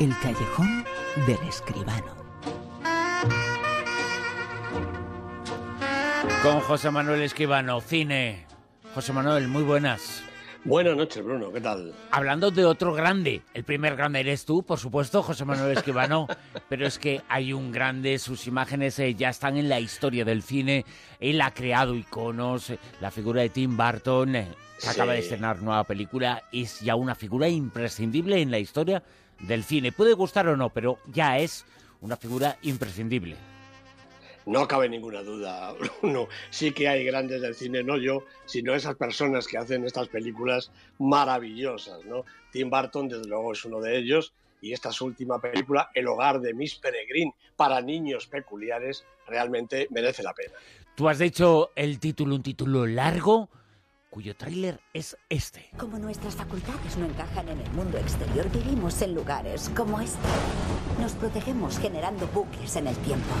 El callejón del escribano. Con José Manuel Escribano, cine. José Manuel, muy buenas. Buenas noches, Bruno, ¿qué tal? Hablando de otro grande, el primer grande eres tú, por supuesto, José Manuel Escribano, pero es que hay un grande, sus imágenes eh, ya están en la historia del cine, él ha creado iconos, eh, la figura de Tim Burton, eh, acaba de estrenar nueva película, es ya una figura imprescindible en la historia del cine. Puede gustar o no, pero ya es una figura imprescindible. No cabe ninguna duda, Bruno. Sí que hay grandes del cine, no yo, sino esas personas que hacen estas películas maravillosas, ¿no? Tim Burton, desde luego, es uno de ellos. Y esta su última película, El hogar de Miss Peregrine, para niños peculiares, realmente merece la pena. Tú has dicho el título, un título largo, cuyo tráiler es este. Como nuestras facultades no encajan en el mundo exterior, vivimos en lugares como este. Nos protegemos generando bucles en el tiempo.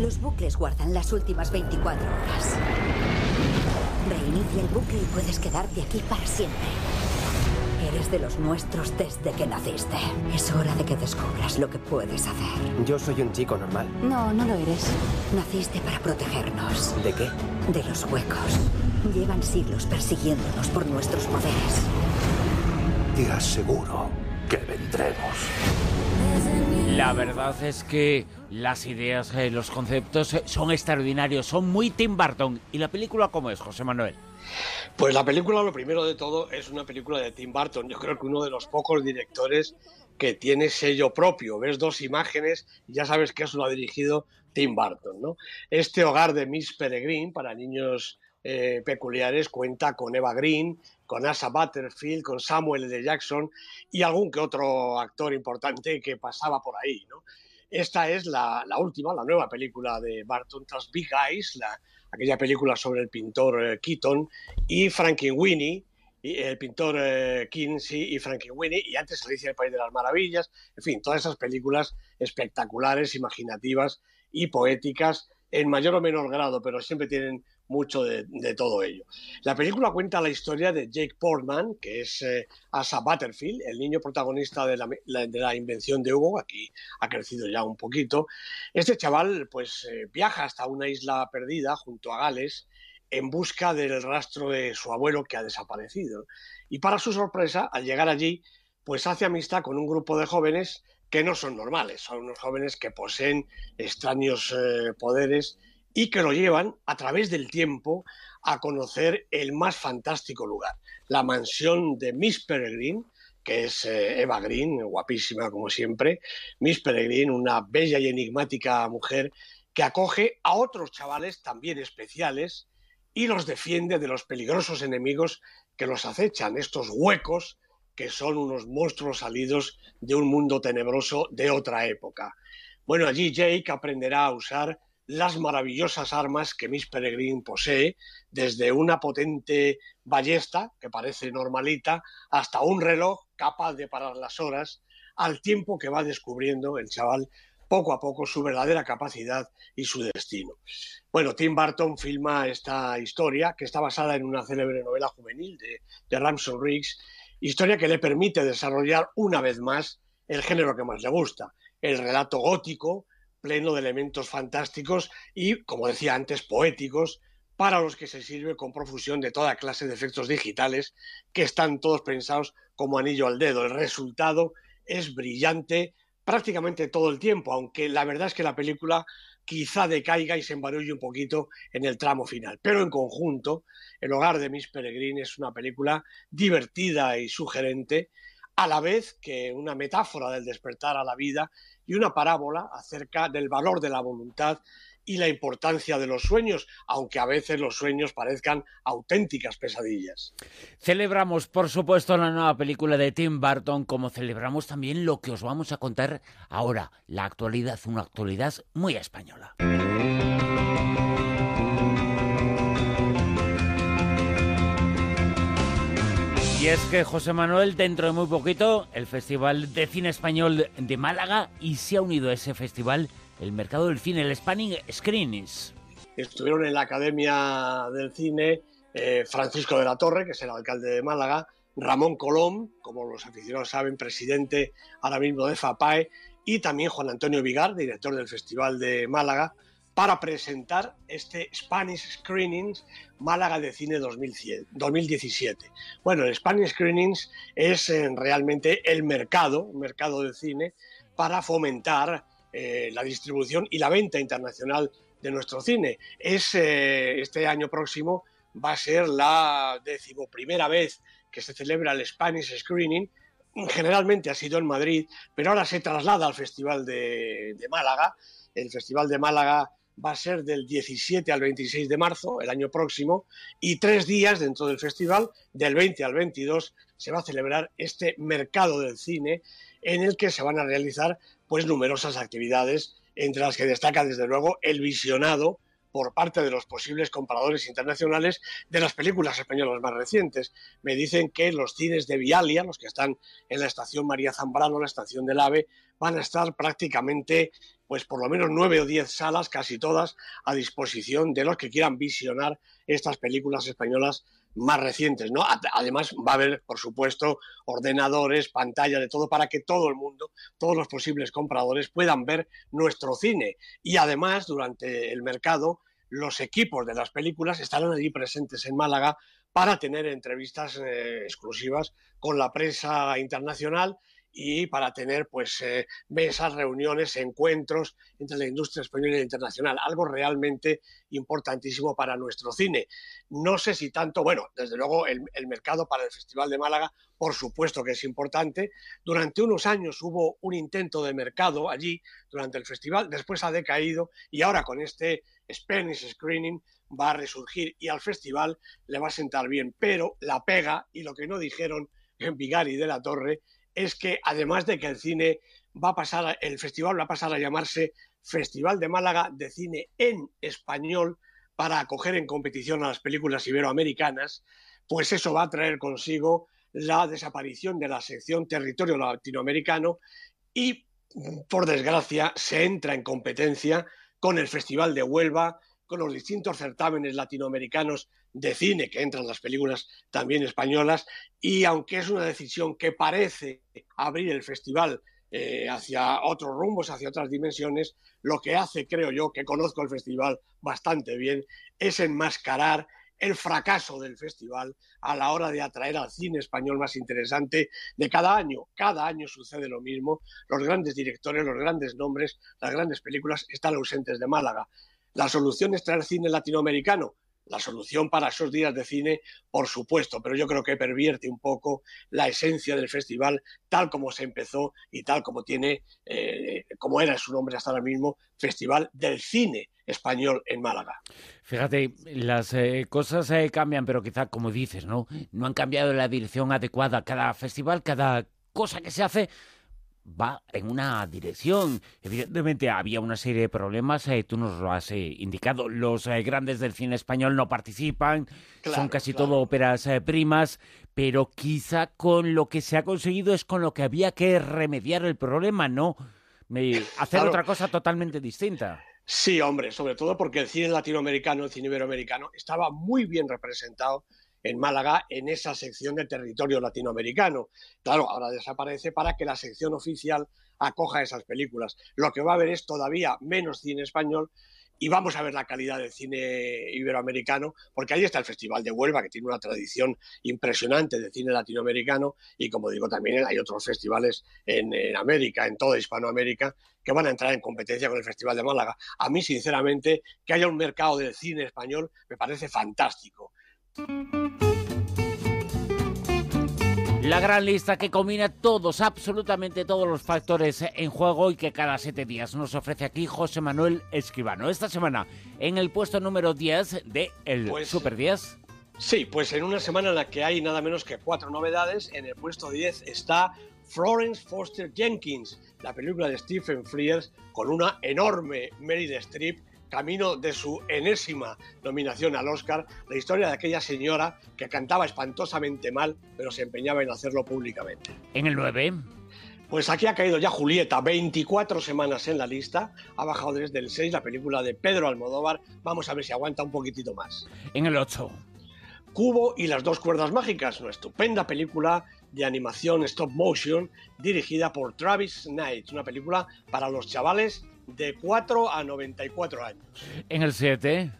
Los bucles guardan las últimas 24 horas. Reinicia el bucle y puedes quedarte aquí para siempre. Eres de los nuestros desde que naciste. Es hora de que descubras lo que puedes hacer. Yo soy un chico normal. No, no lo eres. Naciste para protegernos. ¿De qué? De los huecos. Llevan siglos persiguiéndonos por nuestros poderes. Te aseguro que vendremos. La verdad es que las ideas, eh, los conceptos eh, son extraordinarios, son muy Tim Burton. ¿Y la película cómo es, José Manuel? Pues la película, lo primero de todo, es una película de Tim Burton. Yo creo que uno de los pocos directores que tiene sello propio. Ves dos imágenes y ya sabes que eso lo ha dirigido Tim Burton. ¿no? Este hogar de Miss Peregrine para niños eh, peculiares cuenta con Eva Green, con Asa Butterfield, con Samuel L. Jackson y algún que otro actor importante que pasaba por ahí. Esta es la, última, la nueva película de Barton tras Big Eyes, la, aquella película sobre el pintor eh, Keaton y Frankenweenie, y el pintor eh, Kinsey y Frankenweenie, y antes Alicia el País de las Maravillas, en fin, todas esas películas espectaculares, imaginativas y poéticas en mayor o menor grado, pero siempre tienen mucho de, todo ello. La película cuenta la historia de Jake Portman, que es eh, Asa Butterfield, el niño protagonista de la, la, de la, invención de Hugo, aquí ha crecido ya un poquito. Este chaval pues eh, viaja hasta una isla perdida junto a Gales en busca del rastro de su abuelo que ha desaparecido. Y para su sorpresa, al llegar allí, pues hace amistad con un grupo de jóvenes que no son normales, son unos jóvenes que poseen extraños eh, poderes y que lo llevan a través del tiempo a conocer el más fantástico lugar, la mansión de Miss Peregrine, que es eh, Eva Green, guapísima como siempre, Miss Peregrine, una bella y enigmática mujer que acoge a otros chavales también especiales y los defiende de los peligrosos enemigos que los acechan, estos huecos que son unos monstruos salidos de un mundo tenebroso de otra época. Bueno, allí Jake aprenderá a usar las maravillosas armas que Miss Peregrine posee, desde una potente ballesta, que parece normalita, hasta un reloj capaz de parar las horas, al tiempo que va descubriendo el chaval poco a poco su verdadera capacidad y su destino. Bueno, Tim Burton filma esta historia, que está basada en una célebre novela juvenil de, de Ramson Riggs, historia que le permite desarrollar una vez más el género que más le gusta, el relato gótico, pleno de elementos fantásticos y, como decía antes, poéticos, para los que se sirve con profusión de toda clase de efectos digitales que están todos pensados como anillo al dedo. El resultado es brillante prácticamente todo el tiempo, aunque la verdad es que la película quizá decaiga y se embarulle un poquito en el tramo final. Pero en conjunto, El hogar de Miss Peregrine es una película divertida y sugerente, a la vez que una metáfora del despertar a la vida y una parábola acerca del valor de la voluntad y la importancia de los sueños, aunque a veces los sueños parezcan auténticas pesadillas. Celebramos, por supuesto, la nueva película de Tim Burton, como celebramos también lo que os vamos a contar ahora, la actualidad, una actualidad muy española. Y es que José Manuel, dentro de muy poquito, el Festival de Cine Español de Málaga y se ha unido a ese festival el mercado del cine, el Spanning Screens. Estuvieron en la Academia del Cine eh, Francisco de la Torre, que es el alcalde de Málaga, Ramón Colom, como los aficionados saben, presidente ahora mismo de FAPAE, y también Juan Antonio Vigar, director del Festival de Málaga, para presentar este Spanish Screenings Málaga de Cine 2017. Bueno, el Spanish Screenings es eh, realmente el mercado, mercado de cine, para fomentar eh, la distribución y la venta internacional de nuestro cine. Es, eh, este año próximo va a ser la decimoprimera vez que se celebra el Spanish Screening. Generalmente ha sido en Madrid, pero ahora se traslada al Festival de Málaga. El Festival de Málaga va a ser del 17 al 26 de marzo, el año próximo, y tres días dentro del festival, del 20 al 22, se va a celebrar este mercado del cine en el que se van a realizar pues numerosas actividades, entre las que destaca desde luego el visionado por parte de los posibles compradores internacionales de las películas españolas más recientes. Me dicen que los cines de Vialia, los que están en la estación María Zambrano, la estación del AVE, van a estar prácticamente, pues por lo menos nueve o diez salas, casi todas, a disposición de los que quieran visionar estas películas españolas más recientes, ¿no? Además va a haber, por supuesto, ordenadores, pantallas, de todo para que todo el mundo, todos los posibles compradores puedan ver nuestro cine. Y además, durante el mercado, los equipos de las películas estarán allí presentes en Málaga para tener entrevistas eh, exclusivas con la prensa internacional y para tener pues eh, mesas, reuniones, encuentros entre la industria española e internacional, algo realmente importantísimo para nuestro cine. No sé si tanto, bueno, desde luego el, el, mercado para el Festival de Málaga, por supuesto que es importante. Durante unos años hubo un intento de mercado allí durante el festival, después ha decaído y ahora con este Spanish Screening va a resurgir y al festival le va a sentar bien, pero la pega y lo que no dijeron en Vigari de la Torre es que además de que el cine va a pasar, el festival va a pasar a llamarse Festival de Málaga de Cine en Español para acoger en competición a las películas iberoamericanas, pues eso va a traer consigo la desaparición de la sección territorio latinoamericano y, por desgracia, se entra en competencia con el Festival de Huelva, con los distintos certámenes latinoamericanos de cine que entran las películas también españolas y aunque es una decisión que parece abrir el festival eh, hacia otros rumbos, hacia otras dimensiones, lo que hace, creo yo, que conozco el festival bastante bien, es enmascarar el fracaso del festival a la hora de atraer al cine español más interesante de cada año. Cada año sucede lo mismo. Los grandes directores, los grandes nombres, las grandes películas están ausentes de Málaga. La solución es traer cine latinoamericano. La solución para esos días de cine, por supuesto, pero yo creo que pervierte un poco la esencia del festival tal como se empezó y tal como tiene, eh, como era su nombre hasta ahora mismo, Festival del Cine Español en Málaga. Fíjate, las eh, cosas eh, cambian, pero quizá, como dices, ¿no? No han cambiado la dirección adecuada. Cada festival, cada cosa que se hace va en una dirección. Evidentemente había una serie de problemas, eh, tú nos lo has eh, indicado, los eh, grandes del cine español no participan, son casi todo óperas primas, pero quizá con lo que se ha conseguido es con lo que había que remediar el problema, ¿no? hacer otra cosa totalmente distinta. Sí, hombre, sobre todo porque el cine latinoamericano, el cine iberoamericano, estaba muy bien representado en Málaga en esa sección de territorio latinoamericano. Claro, ahora desaparece para que la sección oficial acoja esas películas. Lo que va a haber es todavía menos cine español y vamos a ver la calidad del cine iberoamericano, porque ahí está el Festival de Huelva, que tiene una tradición impresionante de cine latinoamericano, y como digo, también hay otros festivales en, América, en toda Hispanoamérica, que van a entrar en competencia con el Festival de Málaga. A mí, sinceramente, que haya un mercado del cine español me parece fantástico. La gran lista que combina todos, absolutamente todos los factores en juego y que cada siete días nos ofrece aquí José Manuel Escribano. Esta semana en el puesto número 10 de el pues, Super 10. Sí, pues en una semana en la que hay nada menos que cuatro novedades, en el puesto 10 está Florence Foster Jenkins, la película de Stephen Frears con una enorme Meryl Streep camino de su enésima nominación al Oscar, la historia de aquella señora que cantaba espantosamente mal, pero se empeñaba en hacerlo públicamente. En el 9. Pues aquí ha caído ya Julieta, 24 semanas en la lista, ha bajado desde el 6 la película de Pedro Almodóvar, vamos a ver si aguanta un poquitito más. En el 8. Cubo y las dos cuerdas mágicas, una estupenda película de animación stop motion dirigida por Travis Knight, una película para los chavales de 4 a 94 años. En el 7.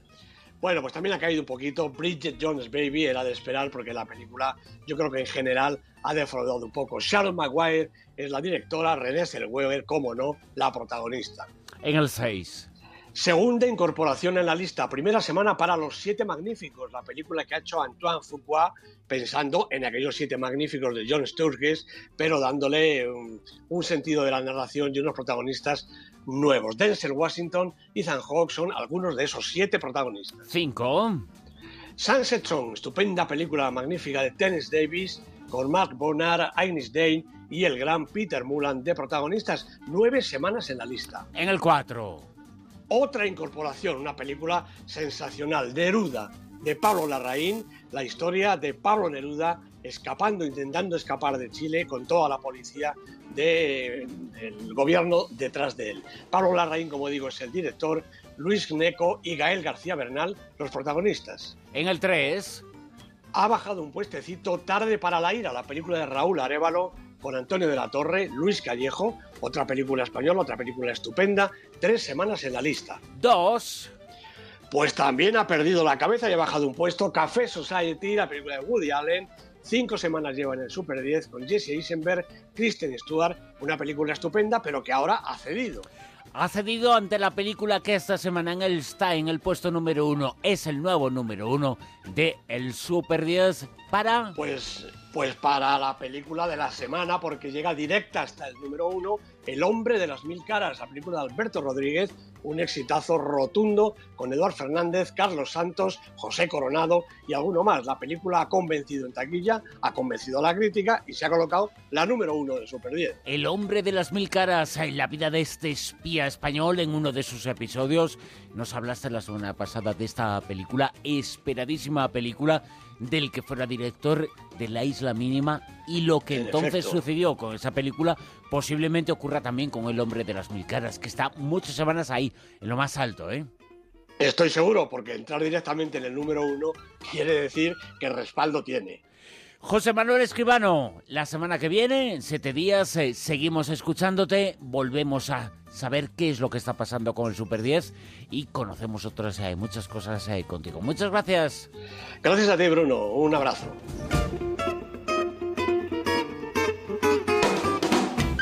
Bueno, pues también ha caído un poquito. Bridget Jones Baby era de esperar porque la película yo creo que en general ha defraudado un poco. Sharon Maguire es la directora, René Zellweger, como no, la protagonista. En el 6. Segunda incorporación en la lista, primera semana para Los Siete Magníficos, la película que ha hecho Antoine Fuqua pensando en aquellos Siete Magníficos de John Sturges, pero dándole un, un sentido de la narración y unos protagonistas nuevos. Denzel Washington, Ethan Hawke son algunos de esos siete protagonistas. 5. Sunset Song, estupenda película magnífica de Tennis Davis, con Mark Bonnar, Ines Dane y el gran Peter Mullan de protagonistas. Nueve semanas en la lista. En el 4. Otra incorporación, una película sensacional, Neruda, de Pablo Larraín, la historia de Pablo Neruda escapando, intentando escapar de Chile con toda la policía del gobierno detrás de él. Pablo Larraín, como digo, es el director, Luis Gneco y Gael García Bernal, los protagonistas. En el 3. Ha bajado un puestecito Tarde para la ira, la película de Raúl Arevalo con Antonio de la Torre, Luis Callejo, otra película española, otra película estupenda, tres semanas en la lista. Dos. Pues también ha perdido la cabeza y ha bajado un puesto Café Society, la película de Woody Allen. Cinco semanas lleva en el Super 10 con Jesse Eisenberg, Kristen Stewart, una película estupenda, pero que ahora ha cedido. Ha cedido ante la película que esta semana en el está en el puesto número uno. Es el nuevo número uno de el Super 10 para... Pues, pues para la película de la semana, porque llega directa hasta el número uno, El hombre de las mil caras, la película de Alberto Rodríguez, un exitazo rotundo con Eduard Fernández, Carlos Santos, José Coronado y alguno más. La película ha convencido en taquilla, ha convencido a la crítica y se ha colocado la número uno de Super 10. El hombre de las mil caras, en la vida de este espía español en uno de sus episodios. Nos hablaste la semana pasada de esta película, esperadísima película del que fuera director de La Isla Mínima y lo que En entonces efecto. sucedió con esa película posiblemente ocurra también con El hombre de las mil caras, que está muchas semanas ahí, en lo más alto, ¿eh? Estoy seguro, porque entrar directamente en el número uno quiere decir que respaldo tiene. José Manuel Escribano, la semana que viene, en siete días, eh, seguimos escuchándote, volvemos a saber qué es lo que está pasando con el Super 10 y conocemos otras eh, muchas cosas eh, contigo. Muchas gracias. Gracias a ti, Bruno. Un abrazo.